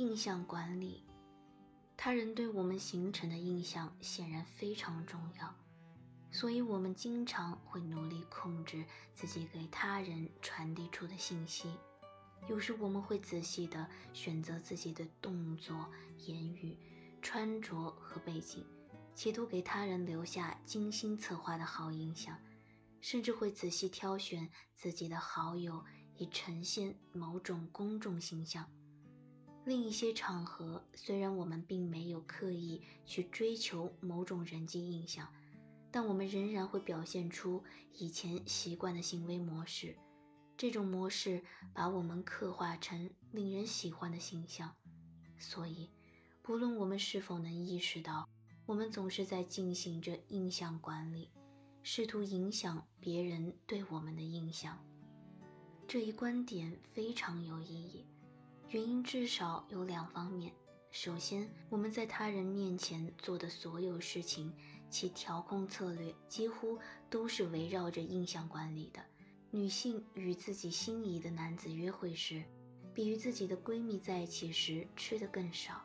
印象管理，他人对我们形成的印象显然非常重要，所以我们经常会努力控制自己给他人传递出的信息。有时我们会仔细地选择自己的动作、言语、穿着和背景，企图给他人留下精心策划的好印象，甚至会仔细挑选自己的好友，以呈现某种公众形象。另一些场合，虽然我们并没有刻意去追求某种人际印象，但我们仍然会表现出以前习惯的行为模式。这种模式把我们刻画成令人喜欢的形象，所以，不论我们是否能意识到，我们总是在进行着印象管理，试图影响别人对我们的印象。这一观点非常有意义，原因至少有两方面：首先，我们在他人面前做的所有事情，其调控策略几乎都是围绕着印象管理的。女性与自己心仪的男子约会时，比与自己的闺蜜在一起时吃的更少。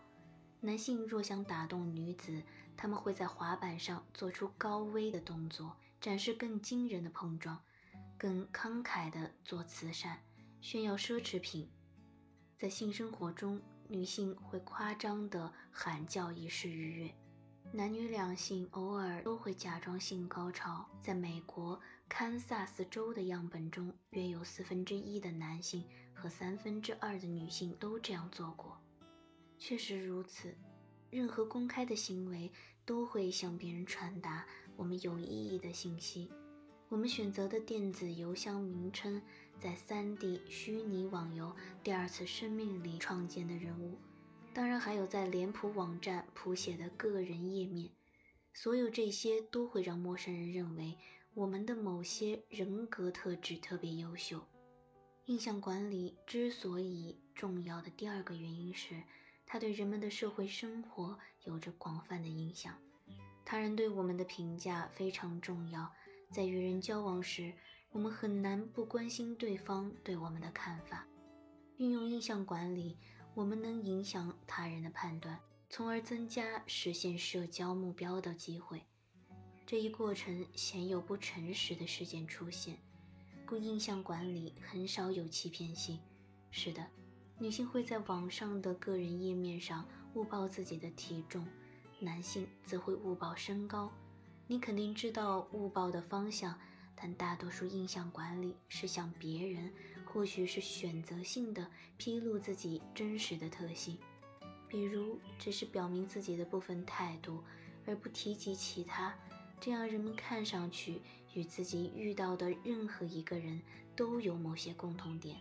男性若想打动女子，他们会在滑板上做出高危的动作，展示更惊人的碰撞，更慷慨地做慈善，炫耀奢侈品。在性生活中，女性会夸张地喊叫以示愉悦。男女两性偶尔都会假装性高潮。在美国堪萨斯州的样本中，约有四分之一的男性和三分之二的女性都这样做过。确实如此，任何公开的行为都会向别人传达我们有意义的信息。我们选择的电子邮箱名称，在 3D 虚拟网游《第二次生命》里创建的人物。当然，还有在脸谱网站谱写的个人页面，所有这些都会让陌生人认为我们的某些人格特质特别优秀。印象管理之所以重要的第二个原因是，它对人们的社会生活有着广泛的影响。他人对我们的评价非常重要，在与人交往时，我们很难不关心对方对我们的看法。运用印象管理。我们能影响他人的判断，从而增加实现社交目标的机会。这一过程鲜有不诚实的事件出现，故印象管理很少有欺骗性。是的，女性会在网上的个人页面上误报自己的体重，男性则会误报身高。你肯定知道误报的方向，但大多数印象管理是向别人。或许是选择性的披露自己真实的特性，比如只是表明自己的部分态度，而不提及其他，这样人们看上去与自己遇到的任何一个人都有某些共同点。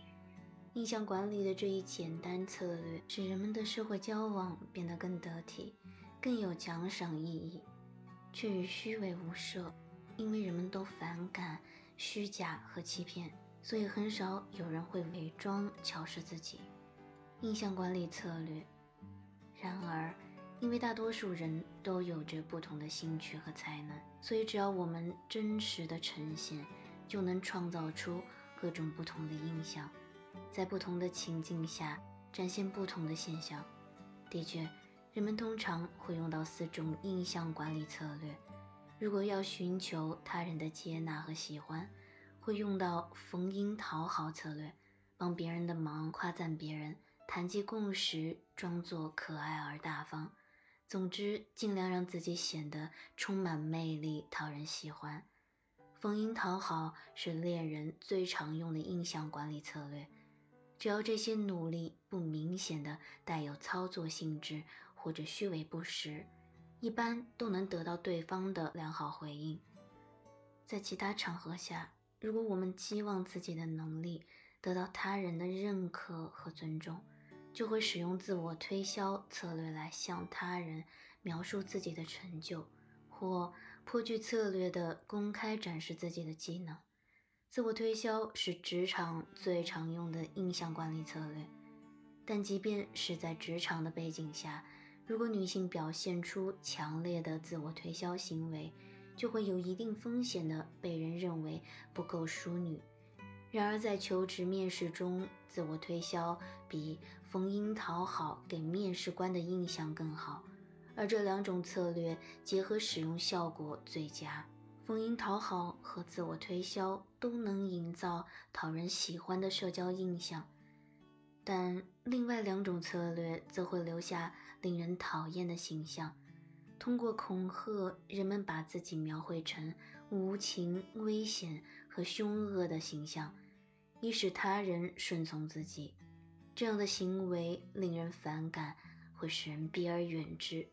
印象管理的这一简单策略，使人们的社会交往变得更得体，更有奖赏意义，却与虚伪无涉，因为人们都反感虚假和欺骗。所以很少有人会伪装乔饰自己。印象管理策略。然而，因为大多数人都有着不同的兴趣和才能，所以只要我们真实的呈现，就能创造出各种不同的印象，在不同的情境下展现不同的现象。的确，人们通常会用到四种印象管理策略。如果要寻求他人的接纳和喜欢，会用到逢迎讨好策略，帮别人的忙，夸赞别人，谈及共识，装作可爱而大方。总之，尽量让自己显得充满魅力，讨人喜欢。逢迎讨好是恋人最常用的印象管理策略。只要这些努力不明显的带有操作性质或者虚伪不实，一般都能得到对方的良好回应。在其他场合下。如果我们期望自己的能力得到他人的认可和尊重，就会使用自我推销策略来向他人描述自己的成就，或颇具策略地公开展示自己的技能。自我推销是职场最常用的印象管理策略，但即便是在职场的背景下，如果女性表现出强烈的自我推销行为，就会有一定风险的被人认为不够淑女。然而，在求职面试中，自我推销比逢迎讨好给面试官的印象更好，而这两种策略结合使用效果最佳。逢迎讨好和自我推销都能营造讨人喜欢的社交印象，但另外两种策略则会留下令人讨厌的形象。通过恐吓，人们把自己描绘成无情、危险和凶恶的形象。以使他人顺从自己，这样的行为令人反感，会使人避而远之。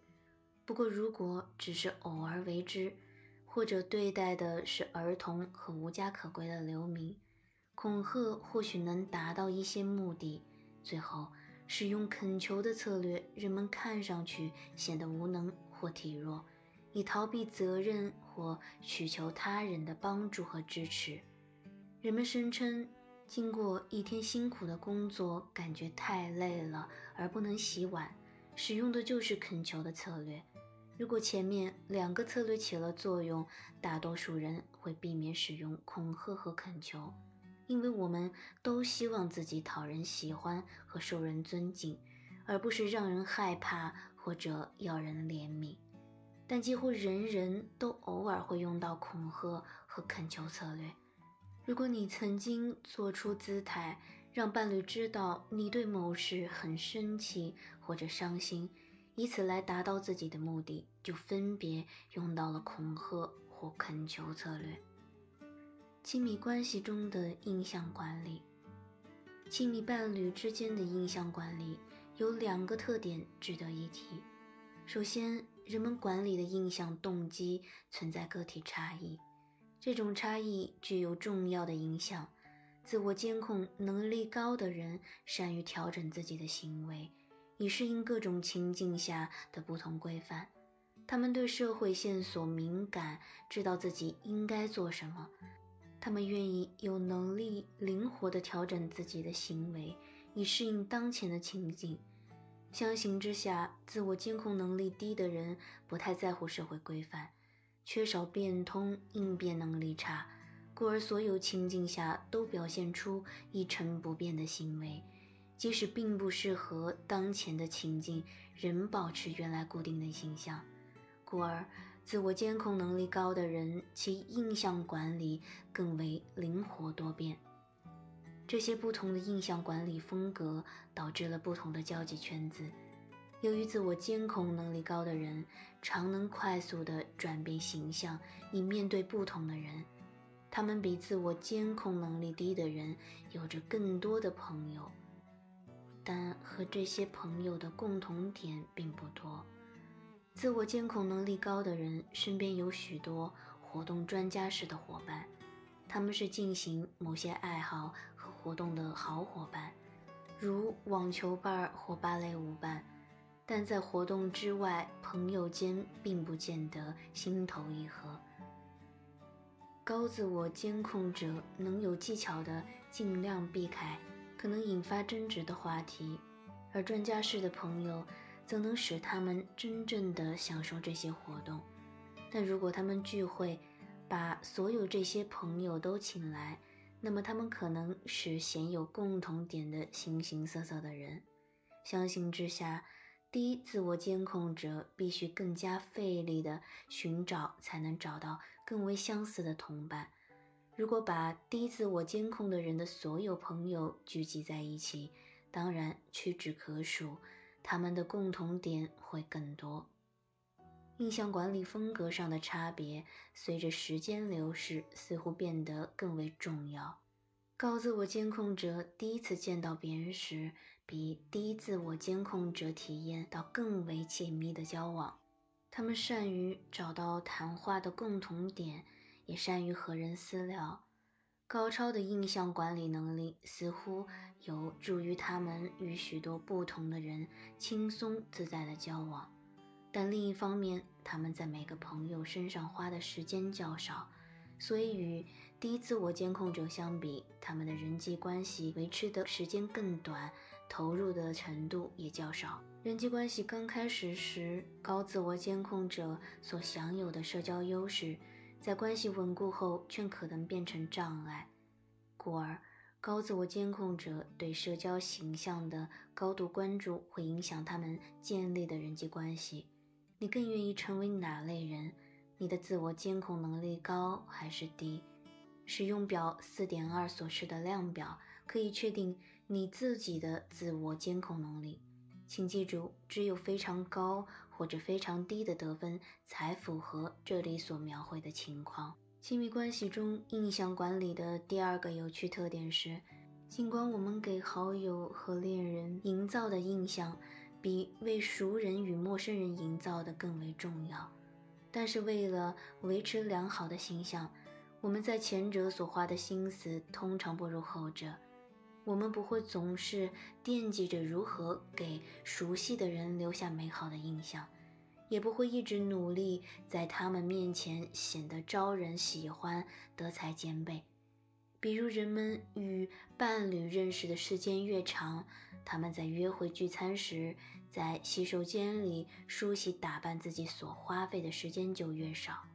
不过，如果只是偶尔为之，或者对待的是儿童和无家可归的流民，恐吓或许能达到一些目的。最后，使用恳求的策略，人们看上去显得无能或体弱，以逃避责任或寻求他人的帮助和支持。人们声称。经过一天辛苦的工作，感觉太累了而不能洗碗，使用的就是恳求的策略。如果前面两个策略起了作用，大多数人会避免使用恐吓和恳求，因为我们都希望自己讨人喜欢和受人尊敬，而不是让人害怕或者要人怜悯。但几乎人人都偶尔会用到恐吓和恳求策略。如果你曾经做出姿态，让伴侣知道你对某事很生气或者伤心，以此来达到自己的目的，就分别用到了恐吓或恳求策略。亲密关系中的印象管理，亲密伴侣之间的印象管理有两个特点值得一提。首先，人们管理的印象动机存在个体差异。这种差异具有重要的影响。自我监控能力高的人善于调整自己的行为，以适应各种情境下的不同规范。他们对社会线索敏感，知道自己应该做什么。他们愿意有能力灵活地调整自己的行为，以适应当前的情境。相形之下，自我监控能力低的人不太在乎社会规范。缺少变通，应变能力差，故而所有情境下都表现出一成不变的行为，即使并不适合当前的情境，仍保持原来固定的形象。故而，自我监控能力高的人，其印象管理更为灵活多变。这些不同的印象管理风格，导致了不同的交际圈子。由于自我监控能力高的人常能快速地转变形象以面对不同的人，他们比自我监控能力低的人有着更多的朋友，但和这些朋友的共同点并不多。自我监控能力高的人身边有许多活动专家式的伙伴，他们是进行某些爱好和活动的好伙伴，如网球伴或芭蕾舞伴。但在活动之外，朋友间并不见得心头一合。高自我监控者能有技巧地尽量避开可能引发争执的话题，而专家式的朋友则能使他们真正的享受这些活动。但如果他们聚会，把所有这些朋友都请来，那么他们可能是鲜有共同点的形形色色的人。相形之下，低自我监控者必须更加费力地寻找，才能找到更为相似的同伴。如果把低自我监控的人的所有朋友聚集在一起，当然屈指可数，他们的共同点会更多。印象管理风格上的差别，随着时间流逝，似乎变得更为重要。高自我监控者第一次见到别人时，比低自我监控者体验到更为紧密的交往，他们善于找到谈话的共同点，也善于和人私聊。高超的印象管理能力似乎有助于他们与许多不同的人轻松自在的交往，但另一方面，他们在每个朋友身上花的时间较少，所以与低自我监控者相比，他们的人际关系维持的时间更短。投入的程度也较少。人际关系刚开始时，高自我监控者所享有的社交优势，在关系稳固后却可能变成障碍。故而，高自我监控者对社交形象的高度关注会影响他们建立的人际关系。你更愿意成为哪类人？你的自我监控能力高还是低？使用表四点二所示的量表可以确定你自己的自我监控能力。请记住，只有非常高或者非常低的得分才符合这里所描绘的情况。亲密关系中，印象管理的第二个有趣特点是，尽管我们给好友和恋人营造的印象比为熟人与陌生人营造的更为重要，但是为了维持良好的形象，我们在前者所花的心思通常不如后者。我们不会总是惦记着如何给熟悉的人留下美好的印象。也不会一直努力在他们面前显得招人喜欢、德才兼备。比如，人们与伴侣认识的时间越长，他们在约会聚餐时，在洗手间里梳洗打扮自己所花费的时间就越少。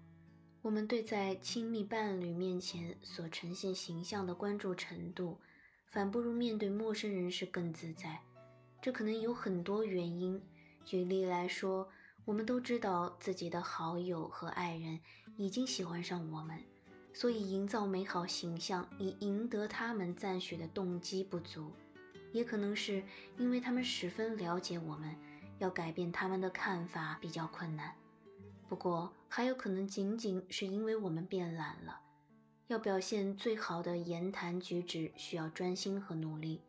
我们对在亲密伴侣面前所呈现形象的关注程度，反不如面对陌生人时更自在。这可能有很多原因。举例来说。我们都知道自己的好友和爱人已经喜欢上我们，所以营造美好形象以赢得他们赞许的动机不足，也可能是因为他们十分了解我们，要改变他们的看法比较困难。不过，还有可能仅仅是因为我们变懒了。要表现最好的言谈举止，需要专心和努力。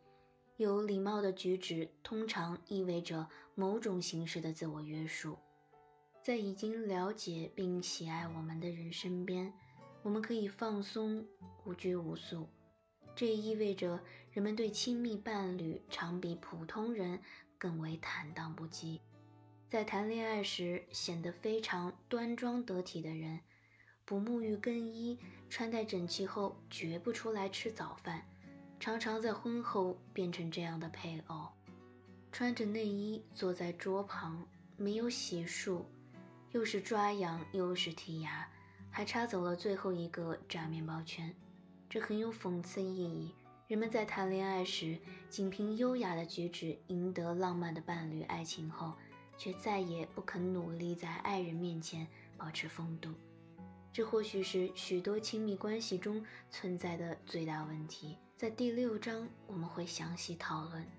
有礼貌的举止通常意味着某种形式的自我约束。在已经了解并喜爱我们的人身边，我们可以放松、无拘无束。这也意味着人们对亲密伴侣常比普通人更为坦荡不羁。在谈恋爱时显得非常端庄得体的人，不沐浴更衣、穿戴整齐后绝不出来吃早饭，常常在婚后变成这样的配偶：穿着内衣坐在桌旁，没有洗漱。又是抓痒，又是剔牙，还插走了最后一个炸面包圈，这很有讽刺意义。人们在谈恋爱时，仅凭优雅的举止赢得浪漫的伴侣爱情后，却再也不肯努力在爱人面前保持风度。这或许是许多亲密关系中存在的最大问题。在第六章，我们会详细讨论。